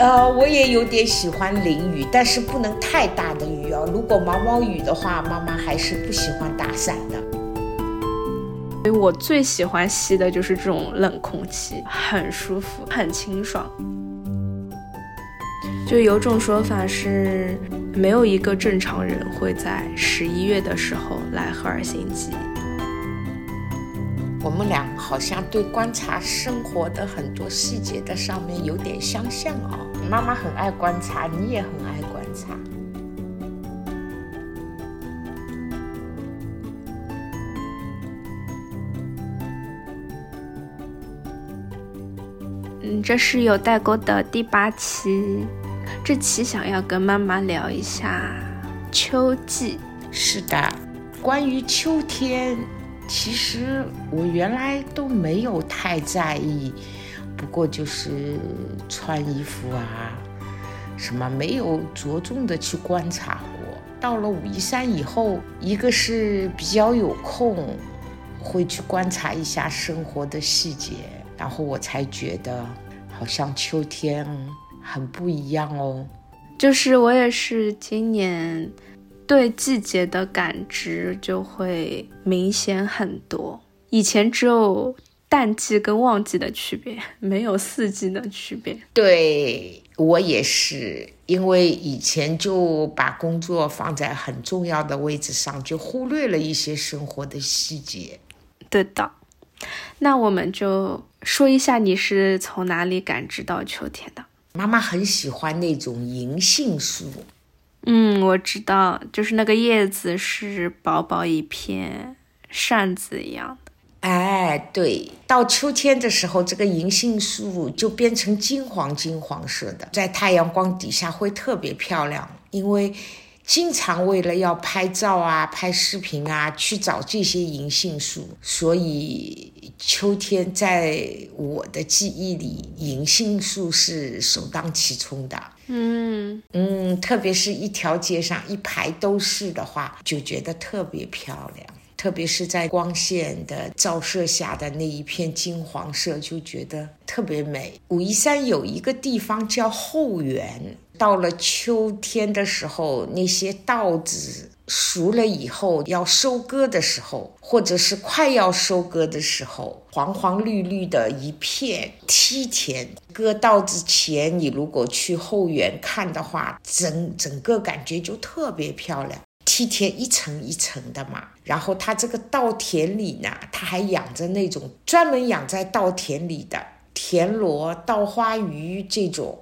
呃，我也有点喜欢淋雨，但是不能太大的雨哦。如果毛毛雨的话，妈妈还是不喜欢打伞的。所以我最喜欢吸的就是这种冷空气，很舒服，很清爽。就有种说法是，没有一个正常人会在十一月的时候来赫尔辛基。我们俩好像对观察生活的很多细节的上面有点相像哦。妈妈很爱观察，你也很爱观察。嗯，这是有代沟的第八期，这期想要跟妈妈聊一下秋季。是的，关于秋天。其实我原来都没有太在意，不过就是穿衣服啊，什么没有着重的去观察过。到了武夷山以后，一个是比较有空，会去观察一下生活的细节，然后我才觉得好像秋天很不一样哦。就是我也是今年。对季节的感知就会明显很多。以前只有淡季跟旺季的区别，没有四季的区别。对我也是，因为以前就把工作放在很重要的位置上，就忽略了一些生活的细节。对的，那我们就说一下你是从哪里感知到秋天的？妈妈很喜欢那种银杏树。嗯，我知道，就是那个叶子是薄薄一片扇子一样的。哎，对，到秋天的时候，这个银杏树就变成金黄金黄色的，在太阳光底下会特别漂亮，因为。经常为了要拍照啊、拍视频啊，去找这些银杏树，所以秋天在我的记忆里，银杏树是首当其冲的。嗯嗯，特别是一条街上一排都是的话，就觉得特别漂亮。特别是在光线的照射下的那一片金黄色，就觉得特别美。武夷山有一个地方叫后园，到了秋天的时候，那些稻子熟了以后要收割的时候，或者是快要收割的时候，黄黄绿绿的一片梯田。割稻子前，你如果去后园看的话，整整个感觉就特别漂亮。梯田一层一层的嘛，然后它这个稻田里呢，它还养着那种专门养在稻田里的田螺、稻花鱼这种，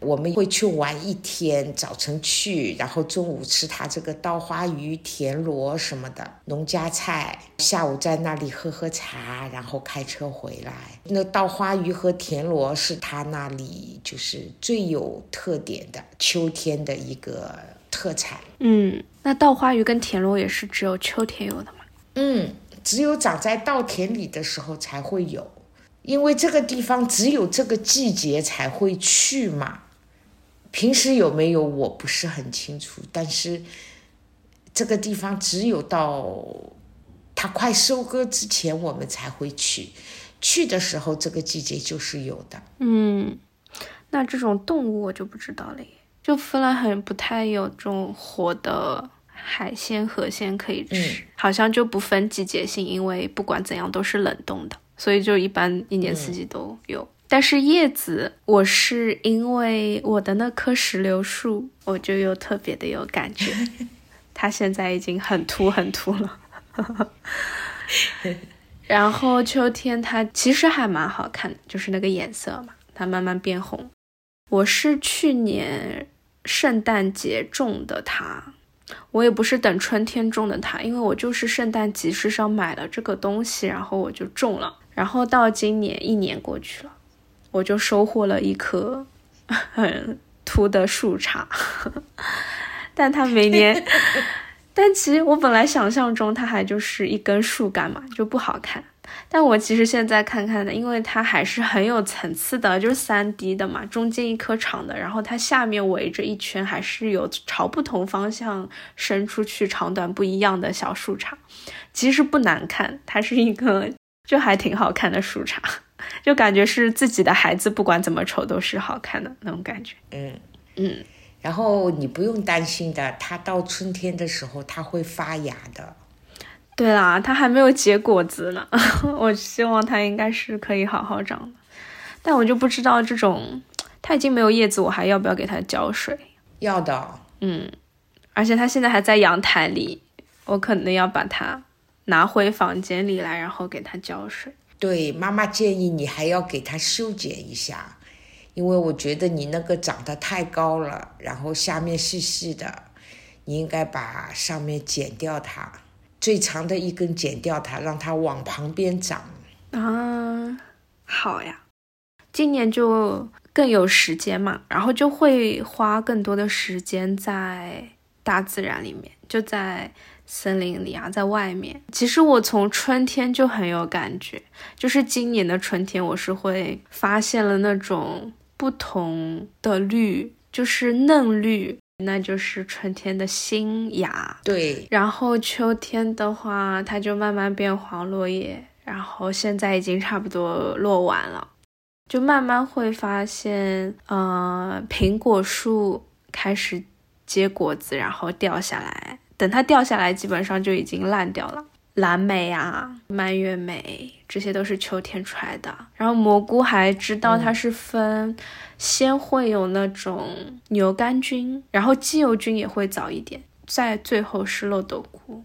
我们会去玩一天，早晨去，然后中午吃它这个稻花鱼、田螺什么的农家菜，下午在那里喝喝茶，然后开车回来。那稻花鱼和田螺是他那里就是最有特点的秋天的一个。特产，嗯，那稻花鱼跟田螺也是只有秋天有的吗？嗯，只有长在稻田里的时候才会有，因为这个地方只有这个季节才会去嘛。平时有没有我不是很清楚，但是这个地方只有到它快收割之前我们才会去，去的时候这个季节就是有的。嗯，那这种动物我就不知道了。就芬兰很不太有这种活的海鲜、河鲜可以吃，好像就不分季节性，因为不管怎样都是冷冻的，所以就一般一年四季都有。但是叶子，我是因为我的那棵石榴树，我就又特别的有感觉，它现在已经很秃很秃了。然后秋天它其实还蛮好看的，就是那个颜色嘛，它慢慢变红。我是去年圣诞节种的它，我也不是等春天种的它，因为我就是圣诞集市上买了这个东西，然后我就种了，然后到今年一年过去了，我就收获了一棵很 秃的树杈，但它每年，但其实我本来想象中它还就是一根树干嘛，就不好看，但我其实现在看看呢，因为它还是很有层次的，就是三 D 的嘛，中间一颗长的，然后它下面围着一圈，还是有朝不同方向伸出去，长短不一样的小树杈。其实不难看，它是一个 就还挺好看的树杈，就感觉是自己的孩子，不管怎么丑都是好看的那种感觉。嗯嗯，然后你不用担心的，它到春天的时候它会发芽的。对啦，它还没有结果子呢，我希望它应该是可以好好长的。但我就不知道这种它已经没有叶子，我还要不要给它浇水？要的，嗯，而且它现在还在阳台里，我可能要把它拿回房间里来，然后给它浇水。对，妈妈建议你还要给它修剪一下，因为我觉得你那个长得太高了，然后下面细细的，你应该把上面剪掉它。最长的一根剪掉它，让它往旁边长啊。好呀，今年就更有时间嘛，然后就会花更多的时间在大自然里面，就在森林里啊，在外面。其实我从春天就很有感觉，就是今年的春天，我是会发现了那种不同的绿，就是嫩绿。那就是春天的新芽，对。然后秋天的话，它就慢慢变黄落叶，然后现在已经差不多落完了，就慢慢会发现，呃，苹果树开始结果子，然后掉下来。等它掉下来，基本上就已经烂掉了。蓝莓啊，蔓越莓，这些都是秋天出来的。然后蘑菇还知道它是分，先会有那种牛肝菌，然后鸡油菌也会早一点，在最后是漏斗菇。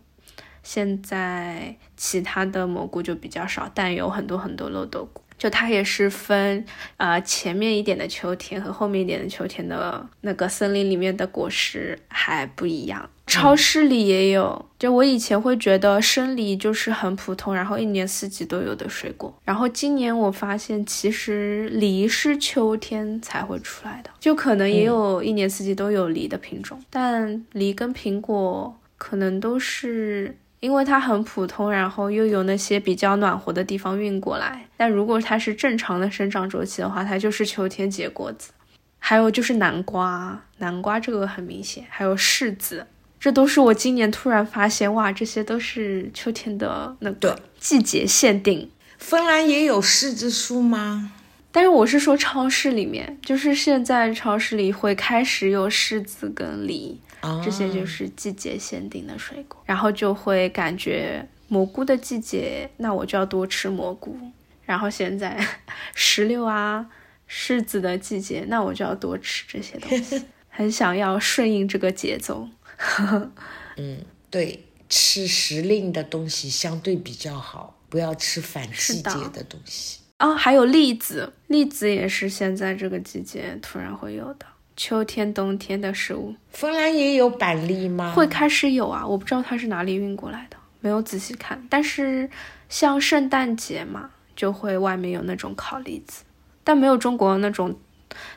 现在其他的蘑菇就比较少，但有很多很多漏斗菇。就它也是分，呃，前面一点的秋天和后面一点的秋天的那个森林里面的果实还不一样。超市里也有，就我以前会觉得生梨就是很普通，然后一年四季都有的水果。然后今年我发现，其实梨是秋天才会出来的，就可能也有一年四季都有梨的品种，但梨跟苹果可能都是。因为它很普通，然后又有那些比较暖和的地方运过来。但如果它是正常的生长周期的话，它就是秋天结果子。还有就是南瓜，南瓜这个很明显，还有柿子，这都是我今年突然发现，哇，这些都是秋天的那个季节限定。芬兰也有柿子树吗？但是我是说超市里面，就是现在超市里会开始有柿子跟梨。这些就是季节限定的水果，然后就会感觉蘑菇的季节，那我就要多吃蘑菇。然后现在 石榴啊、柿子的季节，那我就要多吃这些东西，很想要顺应这个节奏。嗯，对，吃时令的东西相对比较好，不要吃反季节的东西。哦，还有栗子，栗子也是现在这个季节突然会有的。秋天、冬天的食物，芬兰也有板栗吗？会开始有啊，我不知道它是哪里运过来的，没有仔细看。但是像圣诞节嘛，就会外面有那种烤栗子，但没有中国那种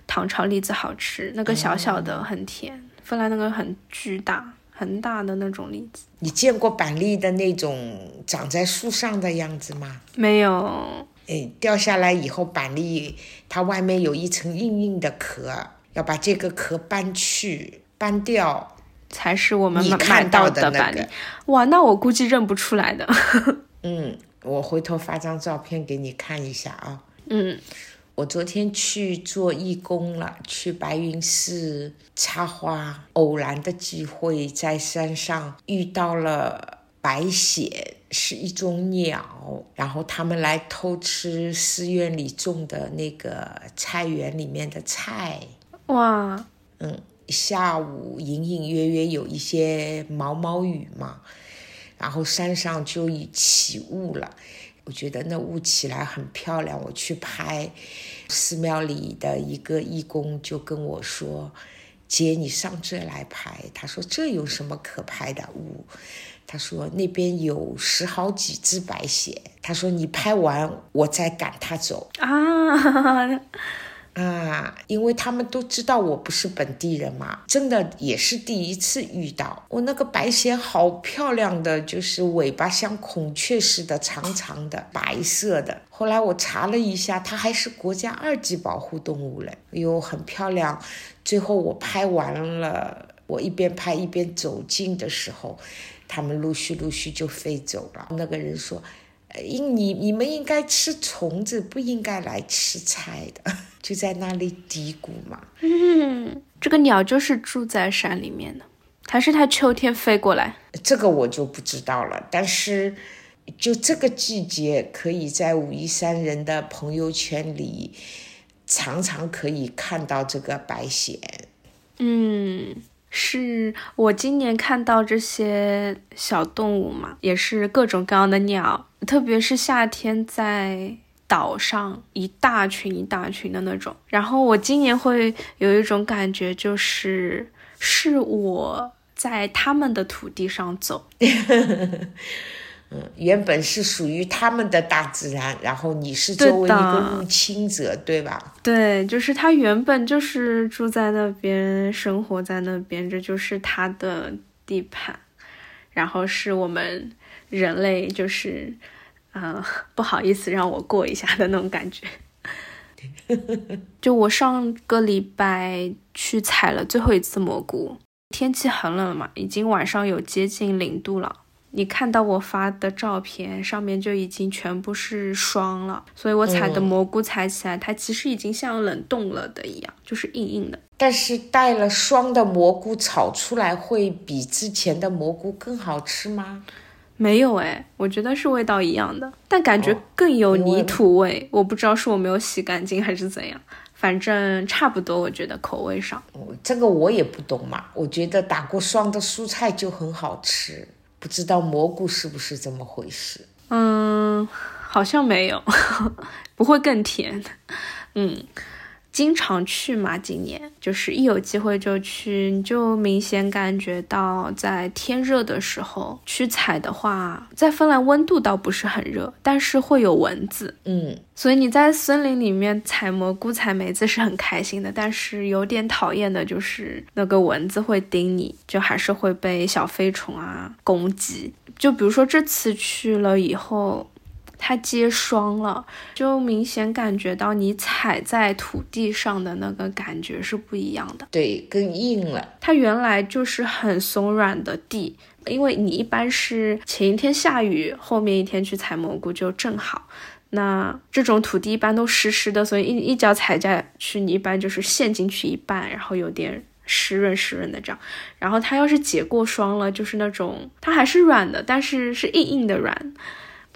糖炒栗子好吃。那个小小的很甜，芬兰那个很巨大、很大的那种栗子。你见过板栗的那种长在树上的样子吗？没有。哎，掉下来以后，板栗它外面有一层硬硬的壳。要把这个壳搬去搬掉，才是我们看到的板栗。哇，那我估计认不出来的。嗯，我回头发张照片给你看一下啊。嗯，我昨天去做义工了，去白云寺插花，偶然的机会在山上遇到了白藓。是一种鸟，然后他们来偷吃寺院里种的那个菜园里面的菜。哇，嗯，下午隐隐约约有一些毛毛雨嘛，然后山上就起雾了。我觉得那雾起来很漂亮，我去拍。寺庙里的一个义工就跟我说：“姐，你上这来拍。”他说：“这有什么可拍的雾？”他说：“那边有十好几只白鞋。”他说：“你拍完，我再赶他走。”啊。啊，因为他们都知道我不是本地人嘛，真的也是第一次遇到。我那个白藓好漂亮的，就是尾巴像孔雀似的，长长的，白色的。后来我查了一下，它还是国家二级保护动物嘞，哎呦，很漂亮。最后我拍完了，我一边拍一边走近的时候，他们陆续陆续就飞走了。那个人说。应你你们应该吃虫子，不应该来吃菜的，就在那里嘀咕嘛。嗯，这个鸟就是住在山里面的，还是它秋天飞过来？这个我就不知道了。但是，就这个季节，可以在武夷山人的朋友圈里，常常可以看到这个白藓。嗯。是我今年看到这些小动物嘛，也是各种各样的鸟，特别是夏天在岛上一大群一大群的那种。然后我今年会有一种感觉，就是是我在他们的土地上走。嗯，原本是属于他们的大自然，然后你是作为一个入侵者，对吧？对，就是他原本就是住在那边，生活在那边，这就是他的地盘。然后是我们人类，就是，嗯，不好意思让我过一下的那种感觉。就我上个礼拜去采了最后一次蘑菇，天气很冷嘛，已经晚上有接近零度了。你看到我发的照片，上面就已经全部是霜了，所以我采的蘑菇采起来，它其实已经像冷冻了的一样，就是硬硬的。但是带了霜的蘑菇炒出来会比之前的蘑菇更好吃吗？没有哎，我觉得是味道一样的，但感觉更有泥土味。我不知道是我没有洗干净还是怎样，反正差不多。我觉得口味上，这个我也不懂嘛。我觉得打过霜的蔬菜就很好吃。不知道蘑菇是不是这么回事？嗯，好像没有，不会更甜。嗯。经常去嘛，今年就是一有机会就去，你就明显感觉到在天热的时候去采的话，在芬兰温度倒不是很热，但是会有蚊子，嗯，所以你在森林里面采蘑菇、采梅子是很开心的，但是有点讨厌的就是那个蚊子会叮你，就还是会被小飞虫啊攻击。就比如说这次去了以后。它结霜了，就明显感觉到你踩在土地上的那个感觉是不一样的。对，更硬了。它原来就是很松软的地，因为你一般是前一天下雨，后面一天去采蘑菇就正好。那这种土地一般都湿湿的，所以一一脚踩下去，你一般就是陷进去一半，然后有点湿润湿润的这样。然后它要是结过霜了，就是那种它还是软的，但是是硬硬的软。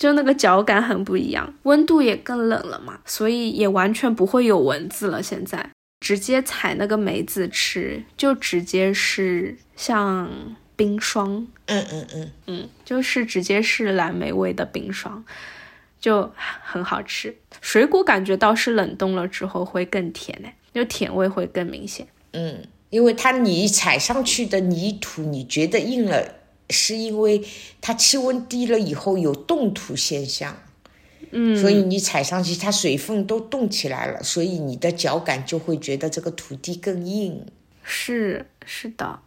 就那个脚感很不一样，温度也更冷了嘛，所以也完全不会有蚊子了。现在直接采那个梅子吃，就直接是像冰霜，嗯嗯嗯嗯，就是直接是蓝莓味的冰霜，就很好吃。水果感觉倒是冷冻了之后会更甜呢，就甜味会更明显。嗯，因为它你踩上去的泥土，你觉得硬了。是因为它气温低了以后有冻土现象，嗯，所以你踩上去，它水分都冻起来了，所以你的脚感就会觉得这个土地更硬。是是的，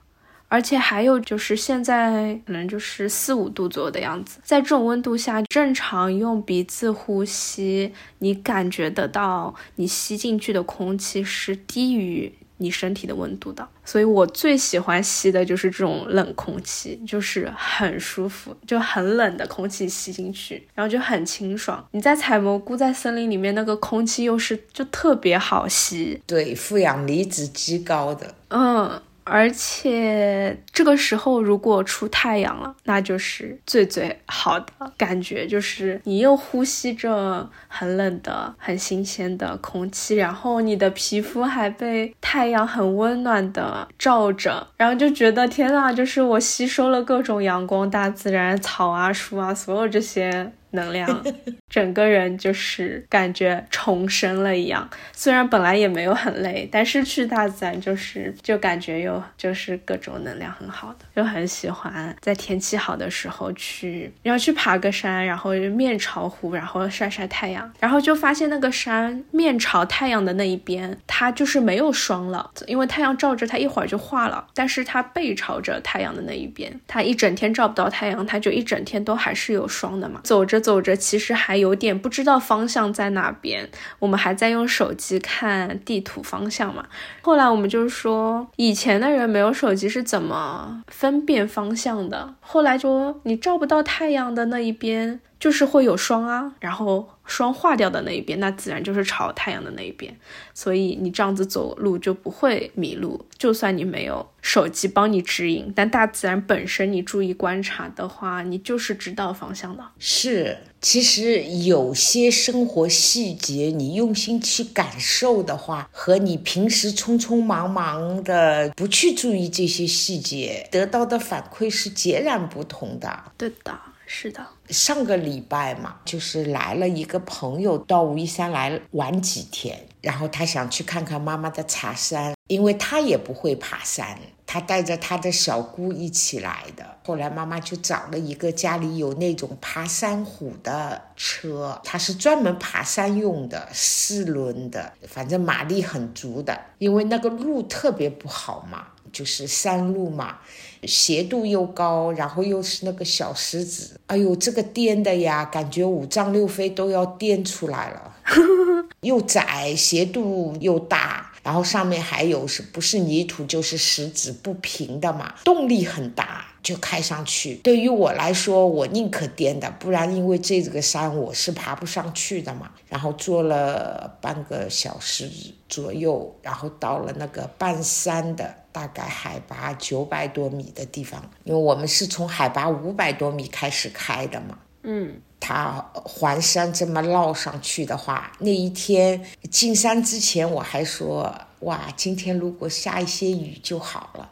而且还有就是现在可能就是四五度左右的样子，在这种温度下，正常用鼻子呼吸，你感觉得到你吸进去的空气是低于。你身体的温度的，所以我最喜欢吸的就是这种冷空气，就是很舒服，就很冷的空气吸进去，然后就很清爽。你在采蘑菇，在森林里面，那个空气又是就特别好吸，对，负氧离子极高的，嗯。而且这个时候如果出太阳了，那就是最最好的感觉，就是你又呼吸着很冷的、很新鲜的空气，然后你的皮肤还被太阳很温暖的照着，然后就觉得天呐，就是我吸收了各种阳光、大自然、草啊、树啊，所有这些能量，整个人就是感觉重生了一样。虽然本来也没有很累，但是去大自然就是就感觉有就是各种能量很好的，就很喜欢在天气好的时候去，要去爬个山，然后面朝湖，然后晒晒太阳，然后就发现那个山面朝太阳的那一边，它就是没有霜了，因为太阳照着它一会儿就化了。但是它背朝着太阳的那一边，它一整天照不到太阳，它就一整天都还是有霜的嘛。走着走着，其实还有点不知道方向在哪边，我们还在用手机看地图方向嘛。后来我们就说，以前的人没有手机是怎么分辨方向的？后来说，你照不到太阳的那一边。就是会有霜啊，然后霜化掉的那一边，那自然就是朝太阳的那一边，所以你这样子走路就不会迷路。就算你没有手机帮你指引，但大自然本身你注意观察的话，你就是知道方向的。是，其实有些生活细节，你用心去感受的话，和你平时匆匆忙忙的不去注意这些细节，得到的反馈是截然不同的。对的。是的，上个礼拜嘛，就是来了一个朋友到武夷山来玩几天，然后他想去看看妈妈的茶山，因为他也不会爬山，他带着他的小姑一起来的。后来妈妈就找了一个家里有那种爬山虎的车，它是专门爬山用的，四轮的，反正马力很足的，因为那个路特别不好嘛。就是山路嘛，斜度又高，然后又是那个小石子，哎呦，这个颠的呀，感觉五脏六腑都要颠出来了。又窄，斜度又大，然后上面还有是不是泥土就是石子不平的嘛，动力很大。就开上去，对于我来说，我宁可颠的，不然因为这个山我是爬不上去的嘛。然后坐了半个小时左右，然后到了那个半山的，大概海拔九百多米的地方，因为我们是从海拔五百多米开始开的嘛。嗯，他环山这么绕上去的话，那一天进山之前我还说，哇，今天如果下一些雨就好了。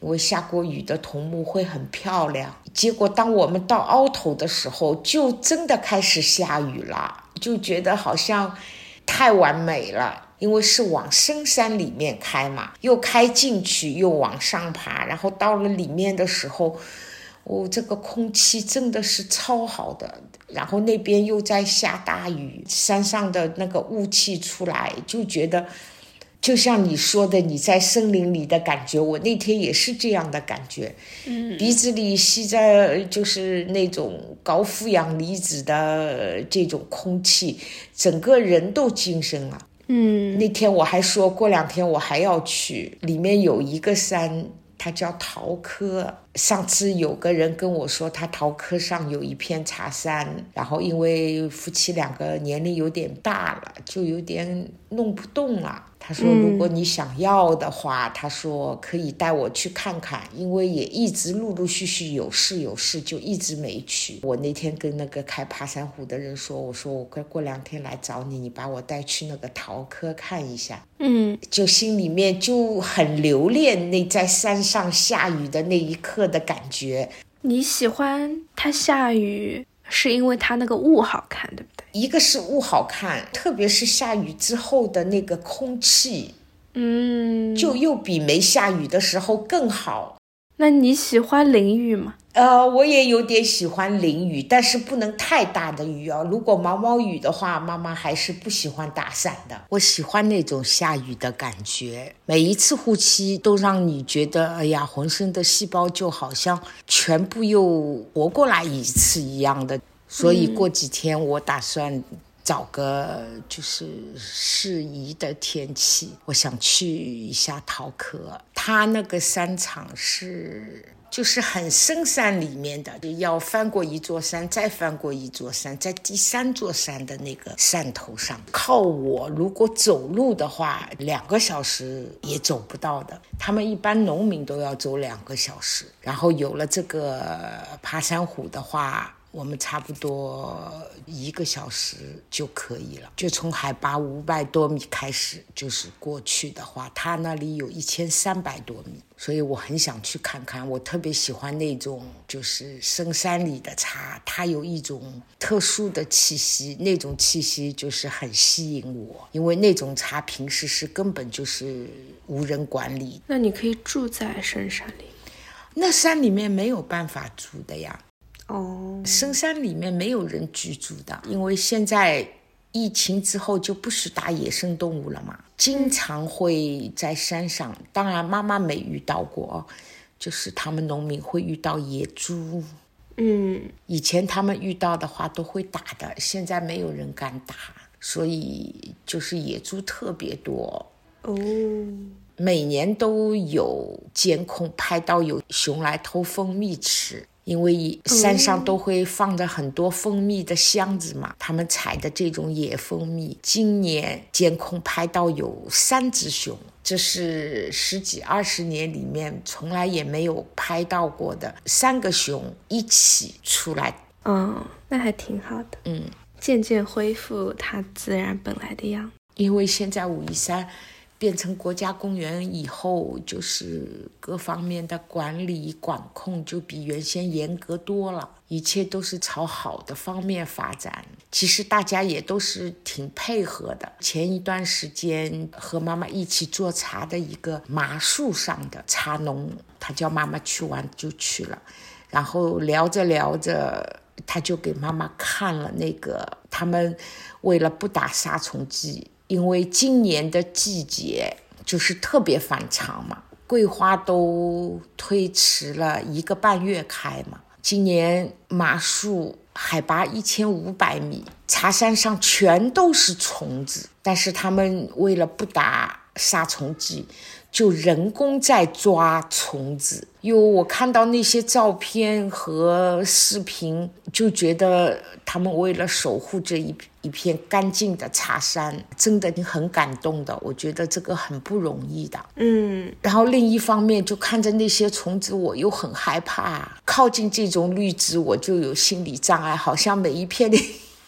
因为下过雨的桐木会很漂亮，结果当我们到凹头的时候，就真的开始下雨了，就觉得好像太完美了。因为是往深山里面开嘛，又开进去，又往上爬，然后到了里面的时候，哦，这个空气真的是超好的。然后那边又在下大雨，山上的那个雾气出来，就觉得。就像你说的，你在森林里的感觉，我那天也是这样的感觉。嗯，鼻子里吸着就是那种高负氧离子的这种空气，整个人都精神了。嗯，那天我还说过两天我还要去，里面有一个山。他叫陶科。上次有个人跟我说，他陶科上有一片茶山，然后因为夫妻两个年龄有点大了，就有点弄不动了。他说：“如果你想要的话，他说可以带我去看看，因为也一直陆陆续续有事有事，就一直没去。”我那天跟那个开爬山虎的人说：“我说我过过两天来找你，你把我带去那个桃科看一下。”嗯，就心里面就很留恋那在山上下雨的那一刻的感觉。你喜欢它下雨，是因为它那个雾好看，对不对？一个是雾好看，特别是下雨之后的那个空气，嗯，就又比没下雨的时候更好。那你喜欢淋雨吗？呃，我也有点喜欢淋雨，但是不能太大的雨哦。如果毛毛雨的话，妈妈还是不喜欢打伞的。我喜欢那种下雨的感觉，每一次呼吸都让你觉得，哎呀，浑身的细胞就好像全部又活过来一次一样的。所以过几天我打算找个就是适宜的天气，我想去一下桃科。它那个山场是就是很深山里面的，要翻过一座山，再翻过一座山，在第三座山的那个山头上。靠我如果走路的话，两个小时也走不到的。他们一般农民都要走两个小时。然后有了这个爬山虎的话。我们差不多一个小时就可以了。就从海拔五百多米开始，就是过去的话，它那里有一千三百多米，所以我很想去看看。我特别喜欢那种就是深山里的茶，它有一种特殊的气息，那种气息就是很吸引我，因为那种茶平时是根本就是无人管理。那你可以住在深山里，那山里面没有办法住的呀。哦，深山里面没有人居住的，因为现在疫情之后就不许打野生动物了嘛，经常会在山上。当然，妈妈没遇到过，就是他们农民会遇到野猪。嗯，以前他们遇到的话都会打的，现在没有人敢打，所以就是野猪特别多。哦，每年都有监控拍到有熊来偷蜂蜜吃。因为山上都会放着很多蜂蜜的箱子嘛，他们采的这种野蜂蜜，今年监控拍到有三只熊，这是十几二十年里面从来也没有拍到过的，三个熊一起出来，嗯，那还挺好的，嗯，渐渐恢复它自然本来的样子。因为现在武夷山。变成国家公园以后，就是各方面的管理管控就比原先严格多了，一切都是朝好的方面发展。其实大家也都是挺配合的。前一段时间和妈妈一起做茶的一个麻树上的茶农，他叫妈妈去玩就去了，然后聊着聊着，他就给妈妈看了那个他们为了不打杀虫剂。因为今年的季节就是特别反常嘛，桂花都推迟了一个半月开嘛。今年马术海拔一千五百米，茶山上全都是虫子，但是他们为了不打杀虫剂。就人工在抓虫子，因为我看到那些照片和视频，就觉得他们为了守护这一一片干净的茶山，真的很感动的。我觉得这个很不容易的。嗯，然后另一方面，就看着那些虫子，我又很害怕靠近这种绿植，我就有心理障碍，好像每一片的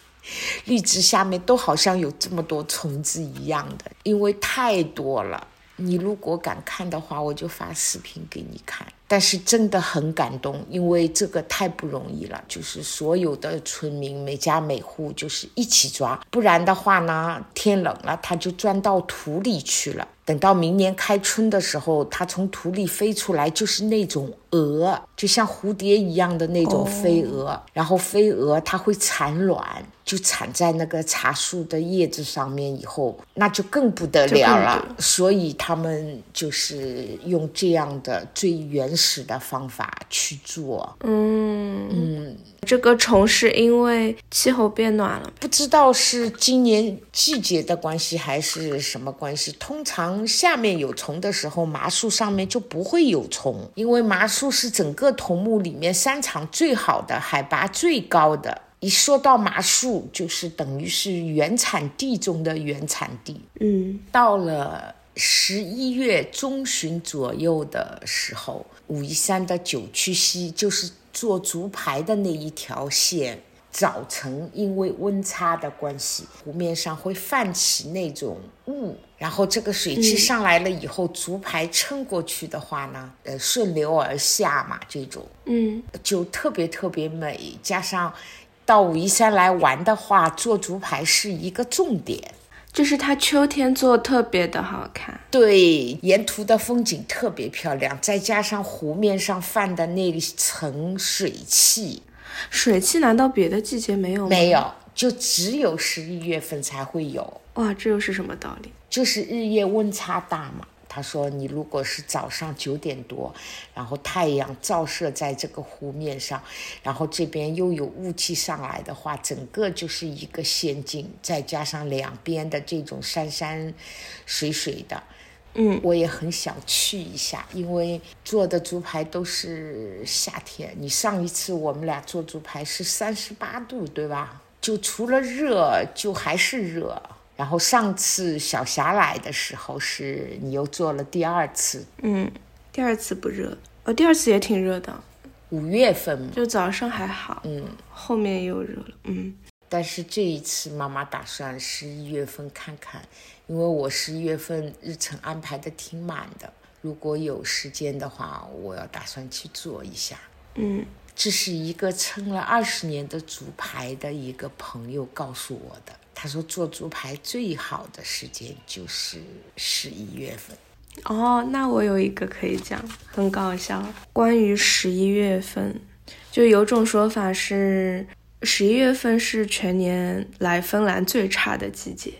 绿植下面都好像有这么多虫子一样的，因为太多了。你如果敢看的话，我就发视频给你看。但是真的很感动，因为这个太不容易了。就是所有的村民每家每户就是一起抓，不然的话呢，天冷了它就钻到土里去了。等到明年开春的时候，它从土里飞出来，就是那种蛾，就像蝴蝶一样的那种飞蛾。然后飞蛾它会产卵，就产在那个茶树的叶子上面，以后那就更不得了了。所以他们就是用这样的最原始的方法去做。嗯嗯。这个虫是因为气候变暖了，不知道是今年季节的关系还是什么关系。通常下面有虫的时候，麻树上面就不会有虫，因为麻树是整个桐木里面山场最好的、海拔最高的。一说到麻树，就是等于是原产地中的原产地。嗯，到了十一月中旬左右的时候，武夷山的九曲溪就是。做竹排的那一条线，早晨因为温差的关系，湖面上会泛起那种雾，然后这个水汽上来了以后，竹排撑过去的话呢，呃，顺流而下嘛，这种，嗯，就特别特别美。加上到武夷山来玩的话，做竹排是一个重点。就是它秋天做特别的好看，对，沿途的风景特别漂亮，再加上湖面上泛的那一层水汽，水汽难道别的季节没有吗？没有，就只有十一月份才会有。哇，这又是什么道理？就是日夜温差大嘛。他说：“你如果是早上九点多，然后太阳照射在这个湖面上，然后这边又有雾气上来的话，整个就是一个仙境。再加上两边的这种山山水水的，嗯，我也很想去一下，因为做的竹排都是夏天。你上一次我们俩做竹排是三十八度，对吧？就除了热，就还是热。”然后上次小霞来的时候，是你又做了第二次，嗯，第二次不热，哦，第二次也挺热的，五月份嘛，就早上还好，嗯，后面又热了，嗯。但是这一次妈妈打算十一月份看看，因为我十一月份日程安排的挺满的，如果有时间的话，我要打算去做一下。嗯，这是一个撑了二十年的竹排的一个朋友告诉我的。他说做竹排最好的时间就是十一月份。哦，那我有一个可以讲，很搞笑。关于十一月份，就有种说法是。十一月份是全年来芬兰最差的季节。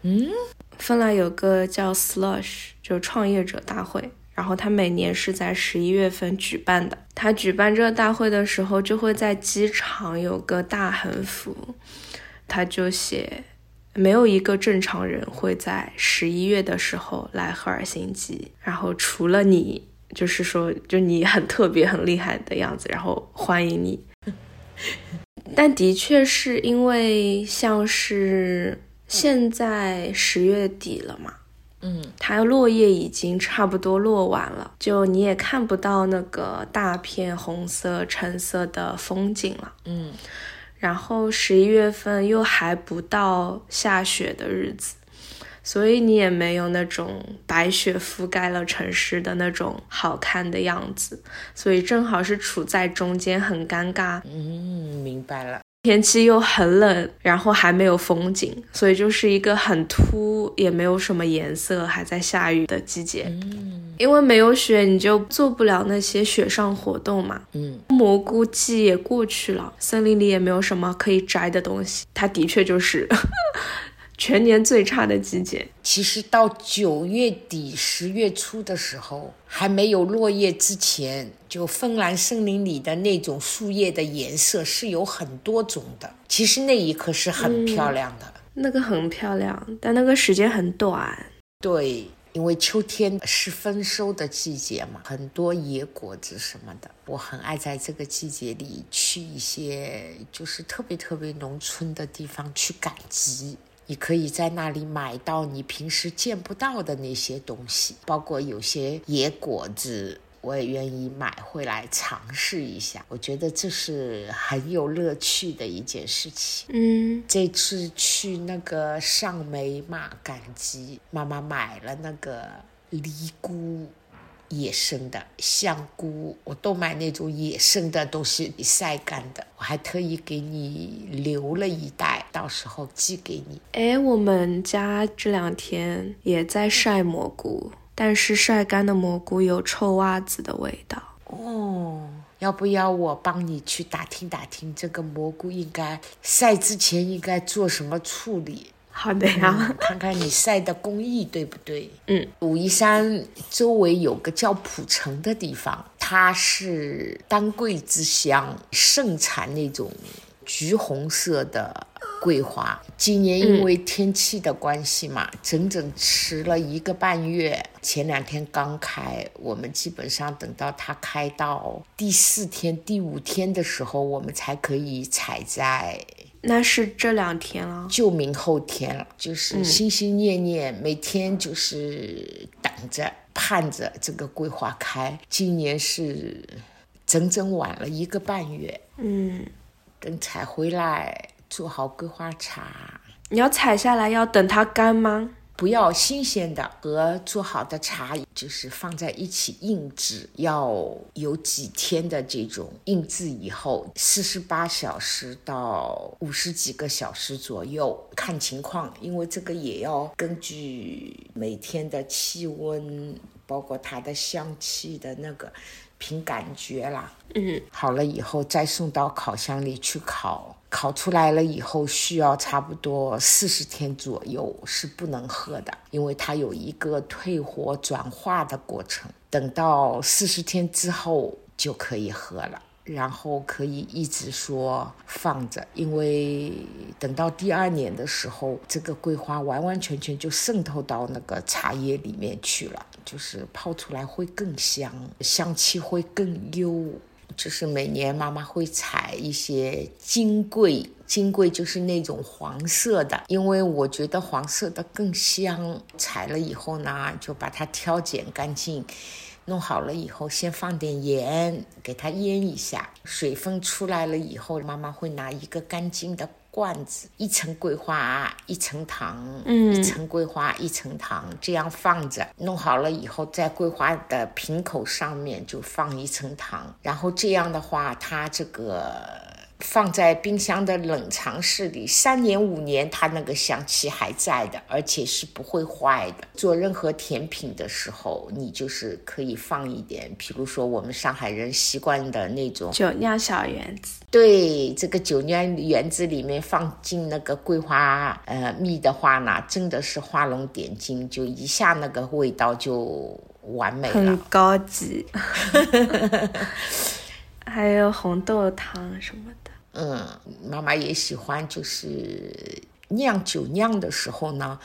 嗯，芬兰有个叫 Slush，就创业者大会，然后他每年是在十一月份举办的。他举办这个大会的时候，就会在机场有个大横幅，他就写：没有一个正常人会在十一月的时候来赫尔辛基，然后除了你，就是说，就你很特别、很厉害的样子，然后欢迎你。但的确是因为像是现在十月底了嘛，嗯，它落叶已经差不多落完了，就你也看不到那个大片红色、橙色的风景了，嗯，然后十一月份又还不到下雪的日子。所以你也没有那种白雪覆盖了城市的那种好看的样子，所以正好是处在中间，很尴尬。嗯，明白了。天气又很冷，然后还没有风景，所以就是一个很秃，也没有什么颜色，还在下雨的季节。嗯，因为没有雪，你就做不了那些雪上活动嘛。嗯，蘑菇季也过去了，森林里也没有什么可以摘的东西。它的确就是。全年最差的季节，其实到九月底、十月初的时候，还没有落叶之前，就芬兰森林里的那种树叶的颜色是有很多种的。其实那一刻是很漂亮的，那个很漂亮，但那个时间很短。对，因为秋天是丰收的季节嘛，很多野果子什么的，我很爱在这个季节里去一些就是特别特别农村的地方去赶集。你可以在那里买到你平时见不到的那些东西，包括有些野果子，我也愿意买回来尝试一下。我觉得这是很有乐趣的一件事情。嗯，这次去那个上梅马赶集，妈妈买了那个梨菇。野生的香菇，我都买那种野生的，都是晒干的。我还特意给你留了一袋，到时候寄给你。哎，我们家这两天也在晒蘑菇，但是晒干的蘑菇有臭袜子的味道。哦，要不要我帮你去打听打听，这个蘑菇应该晒之前应该做什么处理？好的呀，看看你晒的工艺对不对？嗯，武夷山周围有个叫蒲城的地方，它是丹桂之乡，盛产那种橘红色的桂花。今年因为天气的关系嘛，整整迟了一个半月。前两天刚开，我们基本上等到它开到第四天、第五天的时候，我们才可以采摘。那是这两天了，就明后天了，就是心心念念，每天就是等着盼着这个桂花开。今年是整整晚了一个半月，嗯，等采回来做好桂花茶。你要采下来要等它干吗？不要新鲜的和做好的茶，就是放在一起硬制，要有几天的这种印制以后，四十八小时到五十几个小时左右，看情况，因为这个也要根据每天的气温，包括它的香气的那个，凭感觉啦。嗯，好了以后再送到烤箱里去烤。烤出来了以后，需要差不多四十天左右是不能喝的，因为它有一个退火转化的过程。等到四十天之后就可以喝了，然后可以一直说放着，因为等到第二年的时候，这个桂花完完全全就渗透到那个茶叶里面去了，就是泡出来会更香，香气会更优。就是每年妈妈会采一些金桂，金桂就是那种黄色的，因为我觉得黄色的更香。采了以后呢，就把它挑拣干净，弄好了以后，先放点盐，给它腌一下。水分出来了以后，妈妈会拿一个干净的罐子，一层桂花，一层糖，嗯一层桂花，一层糖，这样放着。弄好了以后，在桂花的瓶口上面就放一层糖，然后这样的话，它这个。放在冰箱的冷藏室里，三年五年，它那个香气还在的，而且是不会坏的。做任何甜品的时候，你就是可以放一点，比如说我们上海人习惯的那种酒酿小圆子。对，这个酒酿圆子里面放进那个桂花呃蜜的话呢，真的是画龙点睛，就一下那个味道就完美了很了。高级，还有红豆汤什么的。嗯，妈妈也喜欢，就是酿酒酿的时候呢，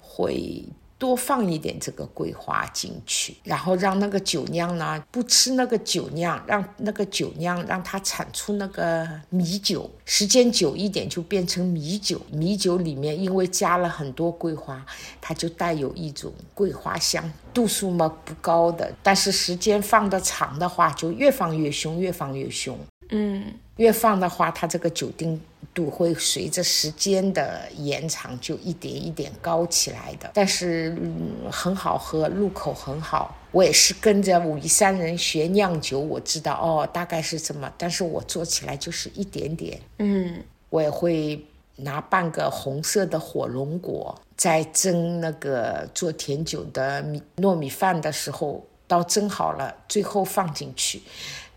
会多放一点这个桂花进去，然后让那个酒酿呢不吃那个酒酿，让那个酒酿让它产出那个米酒，时间久一点就变成米酒。米酒里面因为加了很多桂花，它就带有一种桂花香，度数嘛不高的，但是时间放的长的话，就越放越凶，越放越凶。嗯，越放的话，它这个酒精度会随着时间的延长就一点一点高起来的。但是、嗯、很好喝，入口很好。我也是跟着武夷山人学酿酒，我知道哦，大概是这么，但是我做起来就是一点点。嗯，我也会拿半个红色的火龙果，在蒸那个做甜酒的米糯米饭的时候，到蒸好了，最后放进去，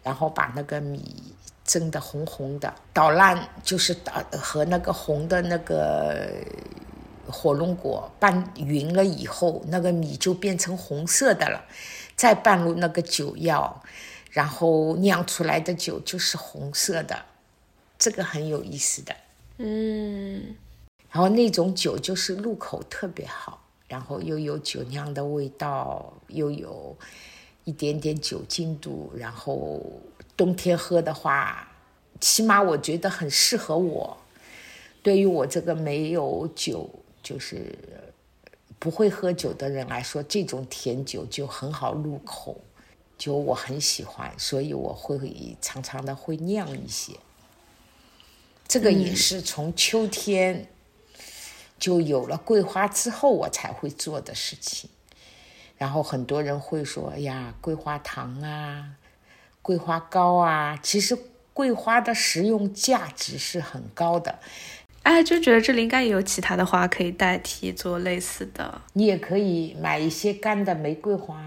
然后把那个米蒸的红红的，捣烂就是捣和那个红的那个火龙果拌匀了以后，那个米就变成红色的了，再拌入那个酒药，然后酿出来的酒就是红色的，这个很有意思的。嗯，然后那种酒就是入口特别好，然后又有酒酿的味道，又有一点点酒精度，然后冬天喝的话，起码我觉得很适合我。对于我这个没有酒，就是不会喝酒的人来说，这种甜酒就很好入口，酒我很喜欢，所以我会常常的会酿一些。这个也是从秋天就有了桂花之后，我才会做的事情。然后很多人会说：“哎呀，桂花糖啊，桂花糕啊。”其实桂花的食用价值是很高的。哎，就觉得这里应该也有其他的花可以代替做类似的。你也可以买一些干的玫瑰花。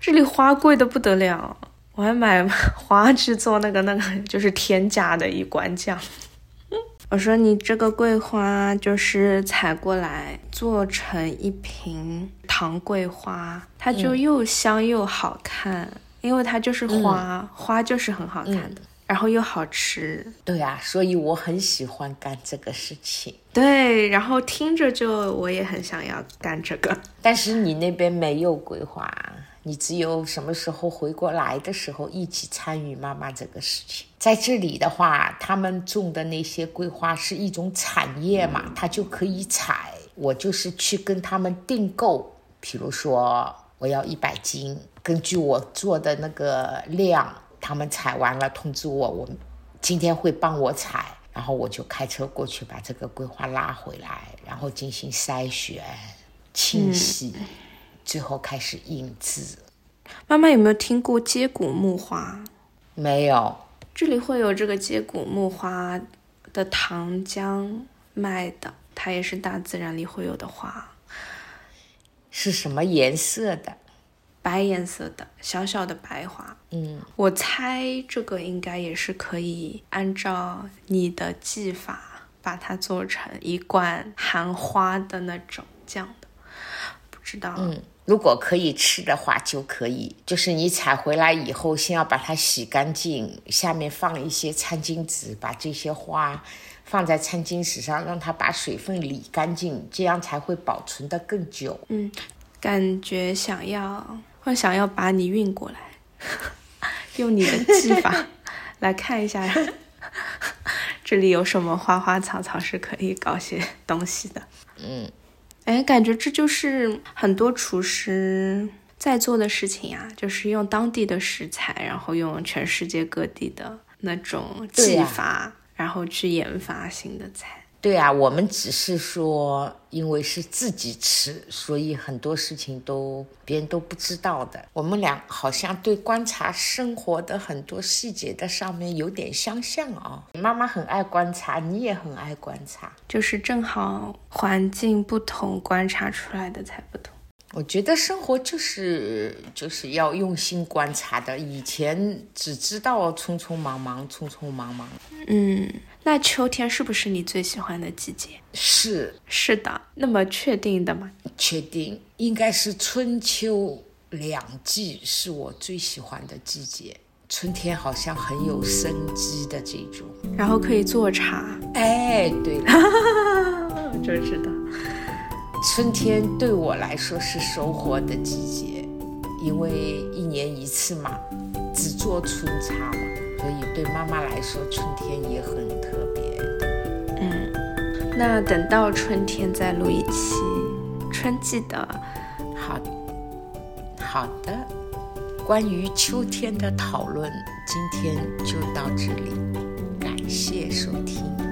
这里花贵的不得了，我还买花去做那个那个 就是天价的一罐酱。我说你这个桂花就是采过来做成一瓶糖桂花，它就又香又好看，因为它就是花，花就是很好看的，然后又好吃。对啊，所以我很喜欢干这个事情。对，然后听着就我也很想要干这个。但是你那边没有桂花，你只有什么时候回过来的时候一起参与妈妈这个事情。在这里的话，他们种的那些桂花是一种产业嘛，它就可以采。我就是去跟他们订购，比如说我要一百斤，根据我做的那个量，他们采完了通知我，我今天会帮我采，然后我就开车过去把这个桂花拉回来，然后进行筛选、清洗，最后开始印制。妈妈有没有听过接骨木花？没有。这里会有这个接骨木花的糖浆卖的，它也是大自然里会有的花，是什么颜色的？白颜色的小小的白花。嗯，我猜这个应该也是可以按照你的技法把它做成一罐含花的那种酱的，不知道。嗯。如果可以吃的话，就可以。就是你采回来以后，先要把它洗干净，下面放一些餐巾纸，把这些花放在餐巾纸上，让它把水分理干净，这样才会保存的更久。嗯，感觉想要，会想要把你运过来，用你的技法 来看一下，这里有什么花花草草是可以搞些东西的。嗯。哎，感觉这就是很多厨师在做的事情呀，就是用当地的食材，然后用全世界各地的那种技法，然后去研发新的菜。对啊，我们只是说，因为是自己吃，所以很多事情都别人都不知道的。我们俩好像对观察生活的很多细节的上面有点相像啊。妈妈很爱观察，你也很爱观察，就是正好环境不同，观察出来的才不同。我觉得生活就是就是要用心观察的。以前只知道匆匆忙忙，匆匆忙忙。嗯，那秋天是不是你最喜欢的季节？是是的。那么确定的吗？确定，应该是春秋两季是我最喜欢的季节。春天好像很有生机的这种，然后可以做茶。哎，对了，我就知道。春天对我来说是收获的季节，因为一年一次嘛，只做春茶嘛，所以对妈妈来说，春天也很那等到春天再录一期春季的。好，好的，关于秋天的讨论，今天就到这里，感谢收听。